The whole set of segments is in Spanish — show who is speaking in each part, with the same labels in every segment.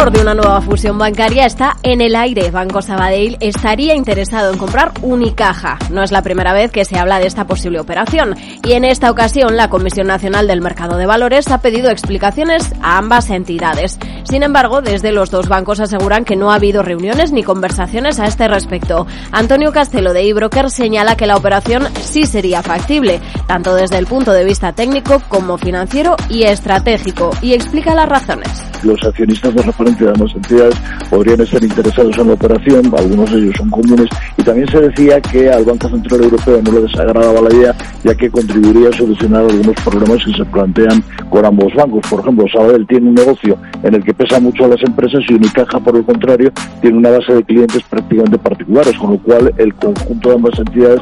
Speaker 1: Rumor de una nueva fusión bancaria está en el aire. Banco Sabadell estaría interesado en comprar Unicaja. No es la primera vez que se habla de esta posible operación. Y en esta ocasión, la Comisión Nacional del Mercado de Valores ha pedido explicaciones a ambas entidades. Sin embargo, desde los dos bancos aseguran que no ha habido reuniones ni conversaciones a este respecto. Antonio Castelo de eBroker señala que la operación sí sería factible, tanto desde el punto de vista técnico como financiero y estratégico, y explica las razones.
Speaker 2: Los accionistas de de ambas entidades podrían estar interesados en la operación, algunos de ellos son comunes, y también se decía que al Banco Central Europeo no le desagradaba la idea, ya que contribuiría a solucionar algunos problemas que se plantean con ambos bancos. Por ejemplo, Sabadell tiene un negocio en el que pesa mucho a las empresas y Unicaja, por el contrario, tiene una base de clientes prácticamente particulares, con lo cual el conjunto de ambas entidades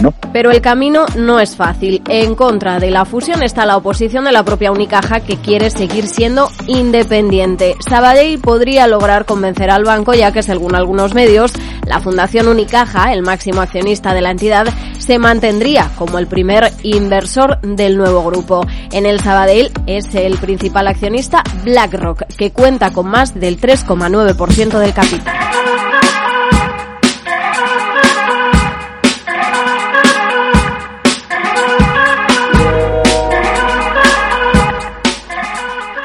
Speaker 2: ¿no?
Speaker 1: Pero el camino no es fácil. En contra de la fusión está la oposición de la propia Unicaja que quiere seguir siendo independiente. Sabadell podría lograr convencer al banco ya que según algunos medios, la Fundación Unicaja, el máximo accionista de la entidad, se mantendría como el primer inversor del nuevo grupo. En el Sabadell es el principal accionista BlackRock, que cuenta con más del 3,9% del capital.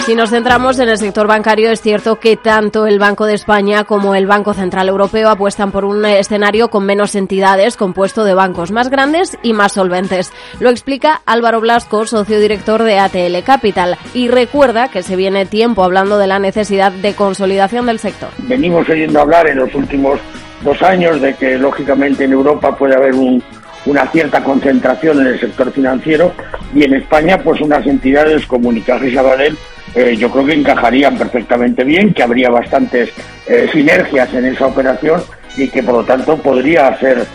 Speaker 1: Si nos centramos en el sector bancario, es cierto que tanto el Banco de España como el Banco Central Europeo apuestan por un escenario con menos entidades, compuesto de bancos más grandes y más solventes. Lo explica Álvaro Blasco, socio director de ATL Capital, y recuerda que se viene tiempo hablando de la necesidad de consolidación del sector.
Speaker 3: Venimos oyendo hablar en los últimos dos años de que, lógicamente, en Europa puede haber una cierta concentración en el sector financiero y en España, pues unas entidades como Unicaja y Sabadell eh, yo creo que encajarían perfectamente bien, que habría bastantes eh, sinergias en esa operación y que por lo tanto podría ser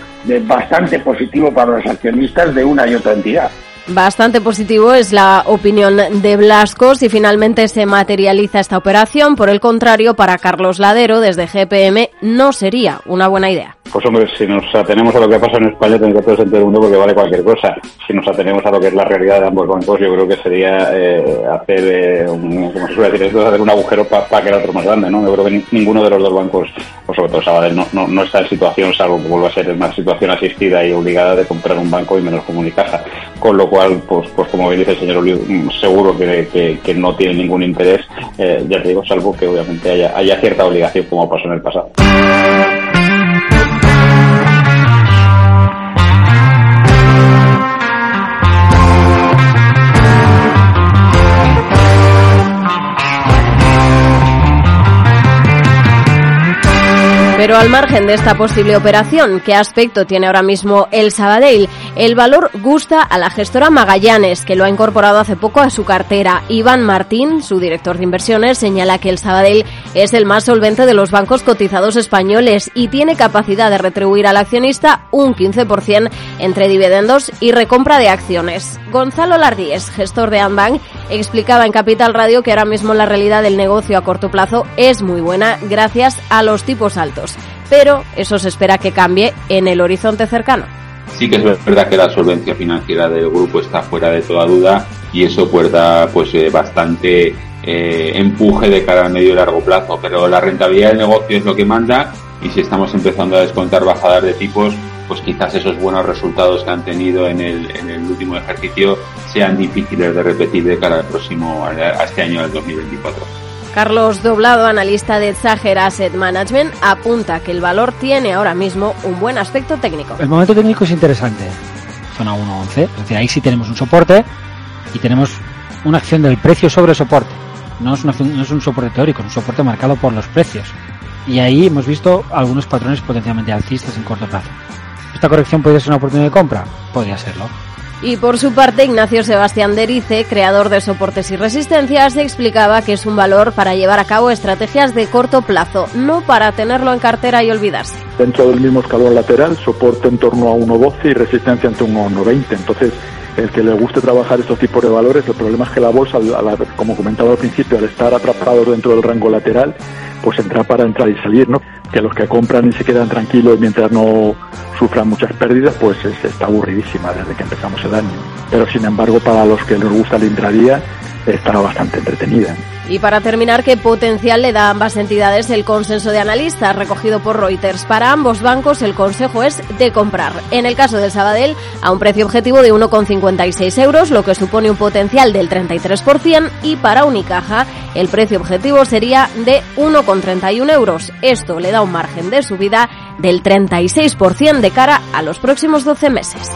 Speaker 3: bastante positivo para los accionistas de una y otra entidad.
Speaker 1: Bastante positivo es la opinión de Blasco si finalmente se materializa esta operación. Por el contrario, para Carlos Ladero, desde GPM, no sería una buena idea.
Speaker 4: Pues hombre, si nos atenemos a lo que pasa en España, que todo el mundo porque vale cualquier cosa. Si nos atenemos a lo que es la realidad de ambos bancos, yo creo que sería eh, hacer, eh, un, como se suele decir, hacer un agujero para que el otro más grande, ¿no? Yo creo que ninguno de los dos bancos, pues sobre todo Sabadell, no, no, no, está en situación, salvo que vuelva a ser una situación asistida y obligada de comprar un banco y menos comunicaja. Con lo cual, pues, pues como bien dice el señor Ulio, mm, seguro que, que, no tiene ningún interés, eh, ya te digo, salvo que obviamente haya, haya cierta obligación como pasó en el pasado.
Speaker 1: Pero al margen de esta posible operación, ¿qué aspecto tiene ahora mismo el Sabadell? El valor gusta a la gestora Magallanes, que lo ha incorporado hace poco a su cartera. Iván Martín, su director de inversiones, señala que el Sabadell es el más solvente de los bancos cotizados españoles y tiene capacidad de retribuir al accionista un 15% entre dividendos y recompra de acciones. Gonzalo Lardíez, gestor de Anbank, explicaba en Capital Radio que ahora mismo la realidad del negocio a corto plazo es muy buena gracias a los tipos altos pero eso se espera que cambie en el horizonte cercano.
Speaker 4: Sí que es verdad que la solvencia financiera del grupo está fuera de toda duda y eso da pues eh, bastante eh, empuje de cara al medio y largo plazo, pero la rentabilidad del negocio es lo que manda y si estamos empezando a descontar bajadas de tipos, pues quizás esos buenos resultados que han tenido en el, en el último ejercicio sean difíciles de repetir de cara al próximo, a este año del 2024.
Speaker 1: Carlos Doblado, analista de Zager Asset Management, apunta que el valor tiene ahora mismo un buen aspecto técnico.
Speaker 5: El momento técnico es interesante. Zona 1.11, es decir, ahí sí tenemos un soporte y tenemos una acción del precio sobre soporte. No es, no es un soporte teórico, es un soporte marcado por los precios. Y ahí hemos visto algunos patrones potencialmente alcistas en corto plazo. ¿Esta corrección podría ser una oportunidad de compra? Podría serlo.
Speaker 1: Y por su parte, Ignacio Sebastián Derice, creador de soportes y resistencias, explicaba que es un valor para llevar a cabo estrategias de corto plazo, no para tenerlo en cartera y olvidarse.
Speaker 2: Dentro del mismo escalón lateral, soporte en torno a 1.12 y resistencia en torno a 1.20. Entonces, el que le guste trabajar estos tipos de valores, el problema es que la bolsa, como comentaba al principio, al estar atrapado dentro del rango lateral, pues entra para entrar y salir, ¿no?
Speaker 6: Que los que compran y se quedan tranquilos mientras no sufran muchas pérdidas, pues está aburridísima desde que empezamos el año. Pero sin embargo, para los que les gusta el intradía, estará bastante entretenida.
Speaker 1: Y para terminar, ¿qué potencial le da a ambas entidades el consenso de analistas recogido por Reuters? Para ambos bancos el consejo es de comprar. En el caso del Sabadell, a un precio objetivo de 1,56 euros, lo que supone un potencial del 33%, y para Unicaja el precio objetivo sería de 1,31 euros. Esto le da un margen de subida del 36% de cara a los próximos 12 meses.